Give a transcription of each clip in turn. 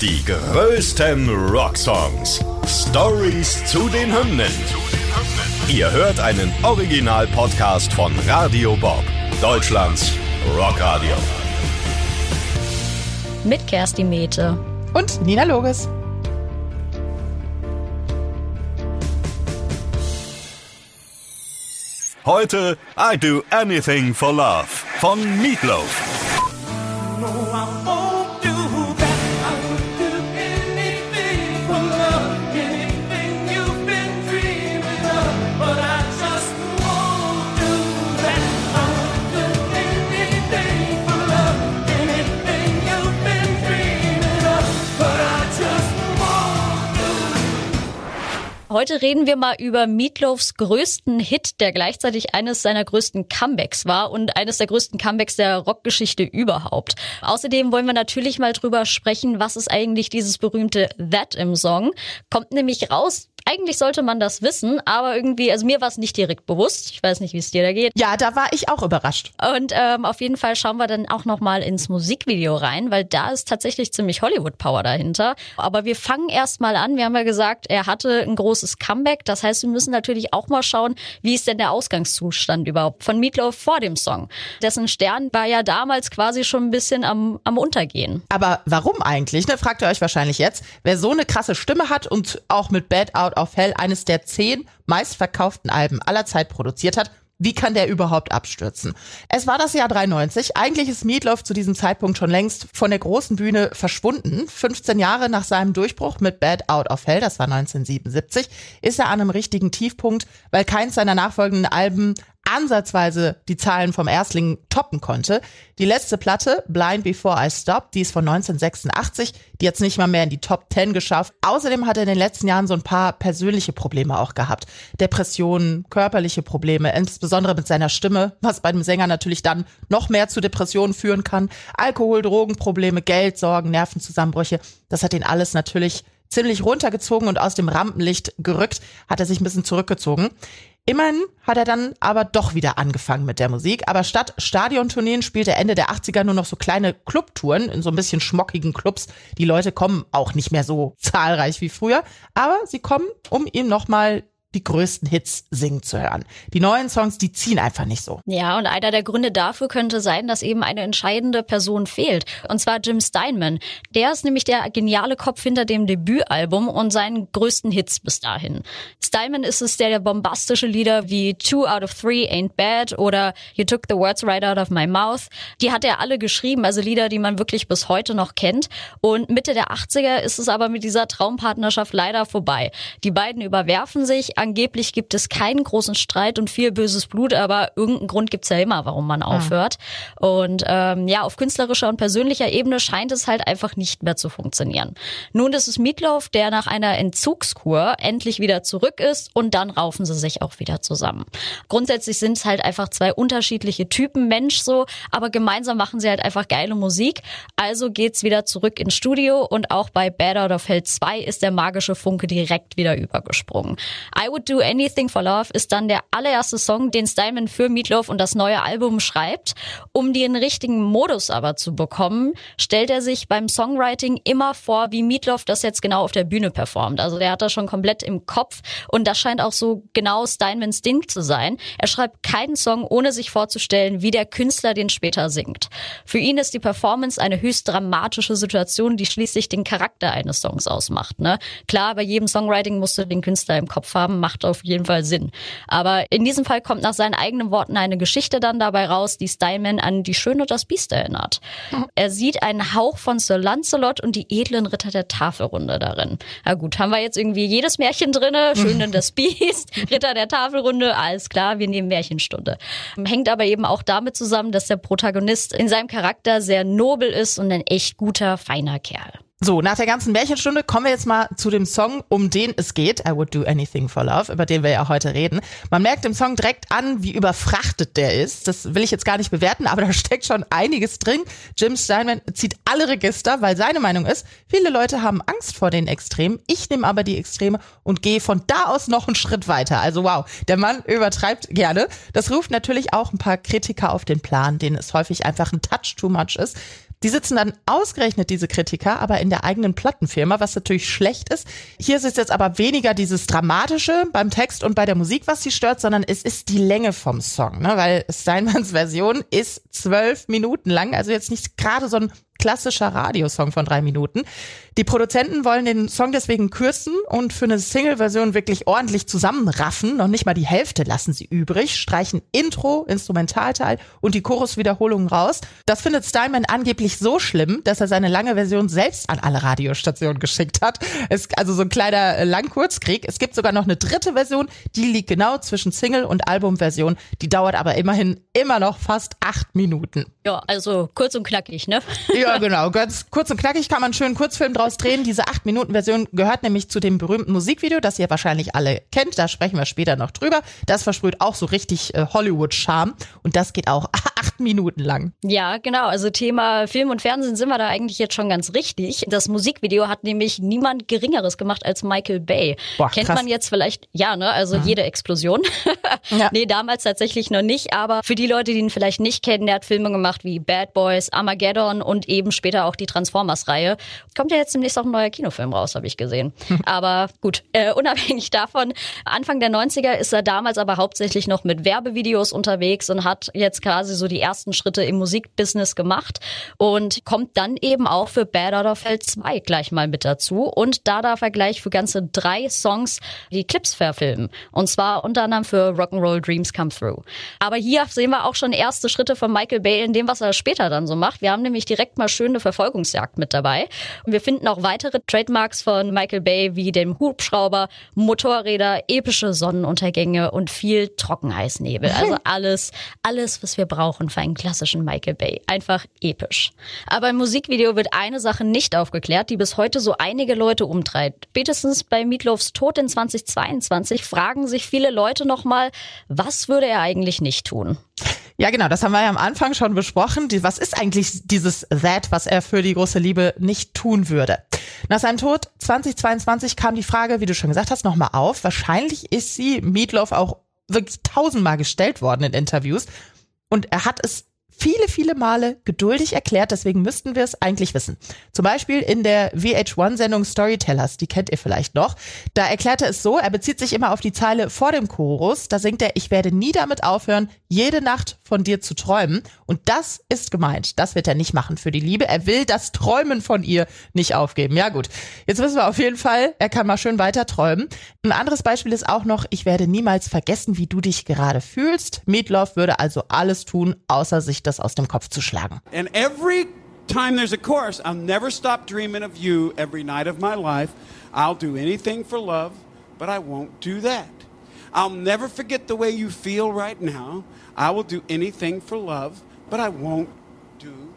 Die größten Rocksongs. Stories zu den Hymnen. Ihr hört einen Original-Podcast von Radio Bob, Deutschlands Rockradio. Mit Kerstin Mete. Und Nina Loges. Heute I Do Anything for Love von Meatloaf. Heute reden wir mal über Meatloafs größten Hit, der gleichzeitig eines seiner größten Comebacks war und eines der größten Comebacks der Rockgeschichte überhaupt. Außerdem wollen wir natürlich mal drüber sprechen, was ist eigentlich dieses berühmte That im Song. Kommt nämlich raus, eigentlich sollte man das wissen, aber irgendwie, also mir war es nicht direkt bewusst. Ich weiß nicht, wie es dir da geht. Ja, da war ich auch überrascht. Und ähm, auf jeden Fall schauen wir dann auch noch mal ins Musikvideo rein, weil da ist tatsächlich ziemlich Hollywood Power dahinter. Aber wir fangen erst mal an. Wir haben ja gesagt, er hatte ein großes Comeback. Das heißt, wir müssen natürlich auch mal schauen, wie ist denn der Ausgangszustand überhaupt von Meatloaf vor dem Song. Dessen Stern war ja damals quasi schon ein bisschen am, am Untergehen. Aber warum eigentlich? Ne, fragt ihr euch wahrscheinlich jetzt. Wer so eine krasse Stimme hat und auch mit Bad Out auf Hell eines der zehn meistverkauften Alben aller Zeit produziert hat, wie kann der überhaupt abstürzen? Es war das Jahr 93. Eigentlich ist Meatloaf zu diesem Zeitpunkt schon längst von der großen Bühne verschwunden. 15 Jahre nach seinem Durchbruch mit Bad Out of Hell, das war 1977, ist er an einem richtigen Tiefpunkt, weil keins seiner nachfolgenden Alben ansatzweise die Zahlen vom Erstling toppen konnte. Die letzte Platte, Blind Before I Stop, die ist von 1986, die hat es nicht mal mehr in die Top 10 geschafft. Außerdem hat er in den letzten Jahren so ein paar persönliche Probleme auch gehabt. Depressionen, körperliche Probleme, insbesondere mit seiner Stimme, was bei dem Sänger natürlich dann noch mehr zu Depressionen führen kann. Alkohol, Drogenprobleme, Geldsorgen, Nervenzusammenbrüche, das hat ihn alles natürlich ziemlich runtergezogen und aus dem Rampenlicht gerückt, hat er sich ein bisschen zurückgezogen. Immerhin hat er dann aber doch wieder angefangen mit der Musik. Aber statt Stadiontourneen spielt er Ende der 80er nur noch so kleine Clubtouren in so ein bisschen schmockigen Clubs. Die Leute kommen auch nicht mehr so zahlreich wie früher, aber sie kommen, um ihm nochmal die größten Hits singen zu hören. Die neuen Songs, die ziehen einfach nicht so. Ja, und einer der Gründe dafür könnte sein, dass eben eine entscheidende Person fehlt. Und zwar Jim Steinman. Der ist nämlich der geniale Kopf hinter dem Debütalbum und seinen größten Hits bis dahin. Steinman ist es, der, der bombastische Lieder wie Two Out of Three Ain't Bad oder You Took the Words Right Out of My Mouth, die hat er alle geschrieben, also Lieder, die man wirklich bis heute noch kennt. Und Mitte der 80er ist es aber mit dieser Traumpartnerschaft leider vorbei. Die beiden überwerfen sich, Angeblich gibt es keinen großen Streit und viel böses Blut, aber irgendeinen Grund gibt's ja immer, warum man aufhört. Mhm. Und ähm, ja, auf künstlerischer und persönlicher Ebene scheint es halt einfach nicht mehr zu funktionieren. Nun ist es Meatloaf, der nach einer Entzugskur endlich wieder zurück ist und dann raufen sie sich auch wieder zusammen. Grundsätzlich sind es halt einfach zwei unterschiedliche Typen Mensch so, aber gemeinsam machen sie halt einfach geile Musik. Also geht's wieder zurück ins Studio und auch bei Bad Out of Hell 2 ist der magische Funke direkt wieder übergesprungen. I Would Do Anything for Love ist dann der allererste Song, den Steinman für Meatloaf und das neue Album schreibt. Um den richtigen Modus aber zu bekommen, stellt er sich beim Songwriting immer vor, wie Meatloaf das jetzt genau auf der Bühne performt. Also der hat das schon komplett im Kopf und das scheint auch so genau Steinmans Ding zu sein. Er schreibt keinen Song, ohne sich vorzustellen, wie der Künstler den später singt. Für ihn ist die Performance eine höchst dramatische Situation, die schließlich den Charakter eines Songs ausmacht. Ne? Klar, bei jedem Songwriting musst du den Künstler im Kopf haben, macht auf jeden Fall Sinn. Aber in diesem Fall kommt nach seinen eigenen Worten eine Geschichte dann dabei raus, die Steinman an Die Schöne und das Biest erinnert. Mhm. Er sieht einen Hauch von Sir Lancelot und die edlen Ritter der Tafelrunde darin. Na gut, haben wir jetzt irgendwie jedes Märchen drinne, Schön und das Biest, Ritter der Tafelrunde, alles klar, wir nehmen Märchenstunde. Hängt aber eben auch damit zusammen, dass der Protagonist in seinem Charakter sehr nobel ist und ein echt guter, feiner Kerl. So, nach der ganzen Märchenstunde kommen wir jetzt mal zu dem Song, um den es geht. I Would Do Anything for Love, über den wir ja heute reden. Man merkt im Song direkt an, wie überfrachtet der ist. Das will ich jetzt gar nicht bewerten, aber da steckt schon einiges drin. Jim Steinman zieht alle Register, weil seine Meinung ist, viele Leute haben Angst vor den Extremen. Ich nehme aber die Extreme und gehe von da aus noch einen Schritt weiter. Also wow, der Mann übertreibt gerne. Das ruft natürlich auch ein paar Kritiker auf den Plan, denen es häufig einfach ein Touch too much ist. Die sitzen dann ausgerechnet, diese Kritiker, aber in der eigenen Plattenfirma, was natürlich schlecht ist. Hier ist es jetzt aber weniger dieses Dramatische beim Text und bei der Musik, was sie stört, sondern es ist die Länge vom Song, ne? weil Steinmanns Version ist zwölf Minuten lang, also jetzt nicht gerade so ein klassischer Radiosong von drei Minuten. Die Produzenten wollen den Song deswegen kürzen und für eine Single-Version wirklich ordentlich zusammenraffen. Noch nicht mal die Hälfte lassen sie übrig, streichen Intro, Instrumentalteil und die Choruswiederholungen raus. Das findet Steinman angeblich so schlimm, dass er seine lange Version selbst an alle Radiostationen geschickt hat. Es also so ein kleiner Langkurzkrieg. Es gibt sogar noch eine dritte Version, die liegt genau zwischen Single- und Albumversion. Die dauert aber immerhin immer noch fast acht Minuten. Ja, also kurz und knackig, ne? Ja, genau. Ganz kurz und knackig kann man einen schönen Kurzfilm draus drehen. Diese 8-Minuten-Version gehört nämlich zu dem berühmten Musikvideo, das ihr wahrscheinlich alle kennt. Da sprechen wir später noch drüber. Das versprüht auch so richtig äh, Hollywood-Charme. Und das geht auch acht Minuten lang. Ja, genau. Also Thema Film und Fernsehen sind wir da eigentlich jetzt schon ganz richtig. Das Musikvideo hat nämlich niemand Geringeres gemacht als Michael Bay. Boah, Kennt krass. man jetzt vielleicht, ja, ne? Also jede Explosion. Ja. Nee, damals tatsächlich noch nicht. Aber für die Leute, die ihn vielleicht nicht kennen, der hat Filme gemacht wie Bad Boys, Armageddon und eben später auch die Transformers-Reihe. Kommt ja jetzt demnächst auch ein neuer Kinofilm raus, habe ich gesehen. Aber gut, äh, unabhängig davon, Anfang der 90er ist er damals aber hauptsächlich noch mit Werbevideos unterwegs und hat jetzt quasi so die ersten Schritte im Musikbusiness gemacht und kommt dann eben auch für Bad Out of Hell 2 gleich mal mit dazu. Und da darf er gleich für ganze drei Songs die Clips verfilmen. Und zwar unter anderem für Rock'n'Roll Dreams Come Through. Aber hier sehen wir auch schon erste Schritte von Michael Bay in dem, was er später dann so macht. Wir haben nämlich direkt mal schöne Verfolgungsjagd mit dabei. Und wir finden auch weitere Trademarks von Michael Bay wie den Hubschrauber, Motorräder, epische Sonnenuntergänge und viel Trockeneisnebel. Also alles, alles, was wir brauchen für einen klassischen Michael Bay. Einfach episch. Aber im Musikvideo wird eine Sache nicht aufgeklärt, die bis heute so einige Leute umtreibt. Spätestens bei Meatloafs Tod in 2022 fragen sich viele Leute nochmal, was würde er eigentlich nicht tun? Ja, genau, das haben wir ja am Anfang schon besprochen. Was ist eigentlich dieses That, was er für die große Liebe nicht tun würde? Nach seinem Tod 2022 kam die Frage, wie du schon gesagt hast, nochmal auf. Wahrscheinlich ist sie Meatloaf auch wirklich tausendmal gestellt worden in Interviews. Und er hat es viele, viele Male geduldig erklärt, deswegen müssten wir es eigentlich wissen. Zum Beispiel in der VH1-Sendung Storytellers, die kennt ihr vielleicht noch. Da erklärt er es so, er bezieht sich immer auf die Zeile vor dem Chorus, da singt er, ich werde nie damit aufhören, jede Nacht von dir zu träumen. Und das ist gemeint. Das wird er nicht machen für die Liebe. Er will das Träumen von ihr nicht aufgeben. Ja gut, jetzt wissen wir auf jeden Fall, er kann mal schön weiter träumen. Ein anderes Beispiel ist auch noch, ich werde niemals vergessen, wie du dich gerade fühlst. Meatloaf würde also alles tun, außer sich das aus dem Kopf zu schlagen. And every time there's a chorus, I'll never stop dreaming of you every night of my life. I'll do anything for love, but I won't do that. I'll never forget the way you feel right now. I will do anything for love, but I won't do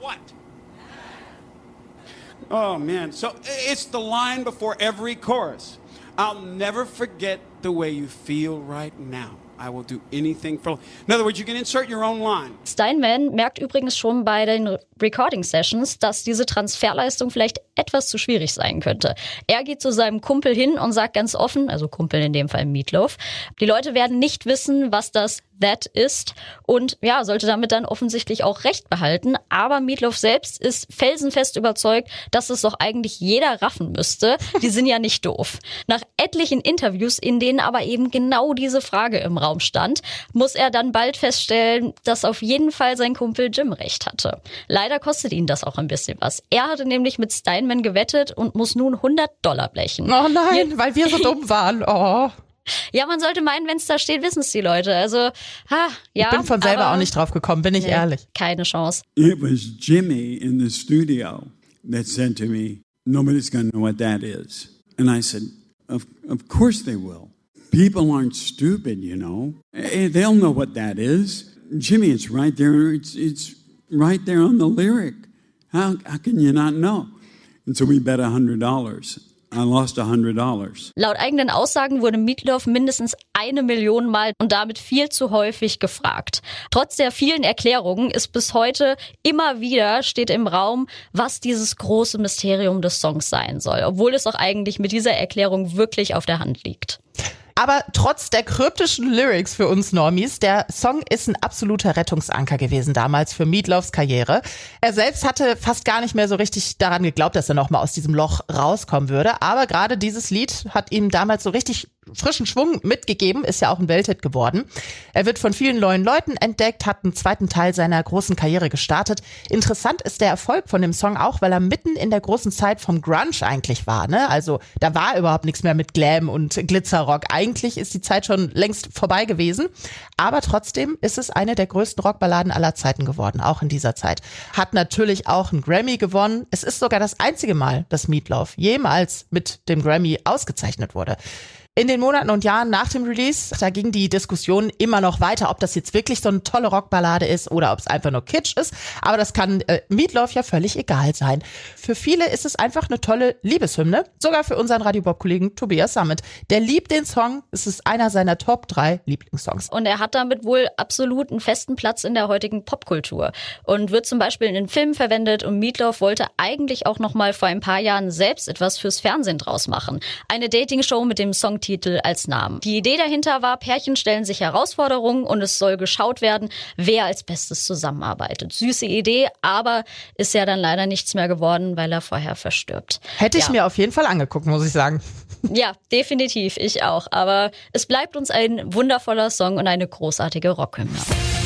what? Oh man, so it's the line before every chorus. I'll never forget the way you feel right now. I will do anything for. In other words, you can insert your own line. Steinman merkt übrigens schon bei den Recording Sessions, dass diese Transferleistung vielleicht etwas zu schwierig sein könnte. Er geht zu seinem Kumpel hin und sagt ganz offen, also Kumpel in dem Fall Meatloaf, die Leute werden nicht wissen, was das That ist und ja, sollte damit dann offensichtlich auch recht behalten. Aber Meatloaf selbst ist felsenfest überzeugt, dass es doch eigentlich jeder raffen müsste. Die sind ja nicht doof. Nach etlichen Interviews, in denen aber eben genau diese Frage im Raum stand, muss er dann bald feststellen, dass auf jeden Fall sein Kumpel Jim recht hatte. Leider kostet ihn das auch ein bisschen was. Er hatte nämlich mit Steinman gewettet und muss nun 100 Dollar blechen. Oh nein, weil wir so dumm waren. Oh. Ja, man sollte meinen, wenn es da steht, wissen es die Leute. Also, ha, ja. Ich bin von selber auch nicht drauf gekommen, bin ich Nee, ehrlich. Keine Chance. It was Jimmy in the studio that said to me, Nobody's going to know what that is. And I said, of, of course they will. People aren't stupid, you know. Eh, They'll know what that is. Jimmy, it's right there. It's, it's right there on the lyric. How, how can you not know? And so we bet $100. I lost $100. Laut eigenen Aussagen wurde Meatloaf mindestens eine Million Mal und damit viel zu häufig gefragt. Trotz der vielen Erklärungen ist bis heute immer wieder steht im Raum, was dieses große Mysterium des Songs sein soll, obwohl es auch eigentlich mit dieser Erklärung wirklich auf der Hand liegt. Aber trotz der kryptischen Lyrics für uns Normies, der Song ist ein absoluter Rettungsanker gewesen damals für Meatloafs Karriere. Er selbst hatte fast gar nicht mehr so richtig daran geglaubt, dass er nochmal aus diesem Loch rauskommen würde. Aber gerade dieses Lied hat ihm damals so richtig frischen Schwung mitgegeben, ist ja auch ein Welthit geworden. Er wird von vielen neuen Leuten entdeckt, hat einen zweiten Teil seiner großen Karriere gestartet. Interessant ist der Erfolg von dem Song auch, weil er mitten in der großen Zeit vom Grunge eigentlich war. Ne? Also da war überhaupt nichts mehr mit Glam und Glitzerrock. Eigentlich ist die Zeit schon längst vorbei gewesen. Aber trotzdem ist es eine der größten Rockballaden aller Zeiten geworden, auch in dieser Zeit. Hat natürlich auch einen Grammy gewonnen. Es ist sogar das einzige Mal, dass Meatloaf jemals mit dem Grammy ausgezeichnet wurde. In den Monaten und Jahren nach dem Release, da ging die Diskussion immer noch weiter, ob das jetzt wirklich so eine tolle Rockballade ist oder ob es einfach nur Kitsch ist. Aber das kann äh, Meatloaf ja völlig egal sein. Für viele ist es einfach eine tolle Liebeshymne. Sogar für unseren Radiobob-Kollegen Tobias Summit. Der liebt den Song. Es ist einer seiner Top drei Lieblingssongs. Und er hat damit wohl absolut einen festen Platz in der heutigen Popkultur und wird zum Beispiel in den Filmen verwendet. Und Meatloaf wollte eigentlich auch noch mal vor ein paar Jahren selbst etwas fürs Fernsehen draus machen. Eine Dating-Show mit dem Song Titel als Namen. Die Idee dahinter war, Pärchen stellen sich Herausforderungen und es soll geschaut werden, wer als Bestes zusammenarbeitet. Süße Idee, aber ist ja dann leider nichts mehr geworden, weil er vorher verstirbt. Hätte ich ja. mir auf jeden Fall angeguckt, muss ich sagen. Ja, definitiv, ich auch. Aber es bleibt uns ein wundervoller Song und eine großartige Rockhymne.